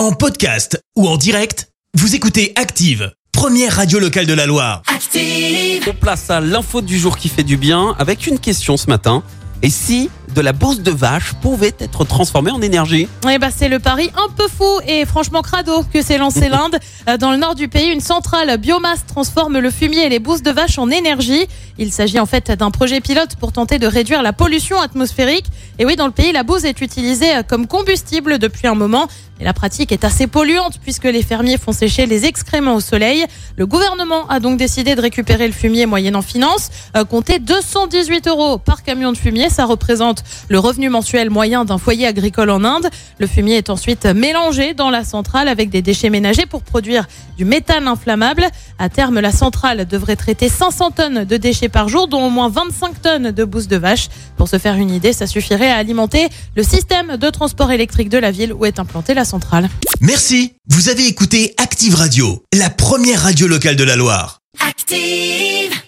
En podcast ou en direct, vous écoutez Active, première radio locale de la Loire. Active. On place à l'info du jour qui fait du bien avec une question ce matin. Et si de la bourse de vache pouvait être transformée en énergie Eh ben, c'est le pari un peu fou et franchement crado que s'est lancé l'Inde. Euh, Dans le nord du pays, une centrale biomasse transforme le fumier et les bousses de vache en énergie. Il s'agit en fait d'un projet pilote pour tenter de réduire la pollution atmosphérique. Et oui, dans le pays, la bouse est utilisée comme combustible depuis un moment. Et la pratique est assez polluante puisque les fermiers font sécher les excréments au soleil. Le gouvernement a donc décidé de récupérer le fumier moyennant finance. Euh, comptez 218 euros par camion de fumier. Ça représente le revenu mensuel moyen d'un foyer agricole en Inde. Le fumier est ensuite mélangé dans la centrale avec des déchets ménagers pour produire du méthane inflammable. À terme, la centrale devrait traiter 500 tonnes de déchets par jour, dont au moins 25 tonnes de bousses de vache. Pour se faire une idée, ça suffirait à alimenter le système de transport électrique de la ville où est implantée la centrale. Merci, vous avez écouté Active Radio, la première radio locale de la Loire. Active.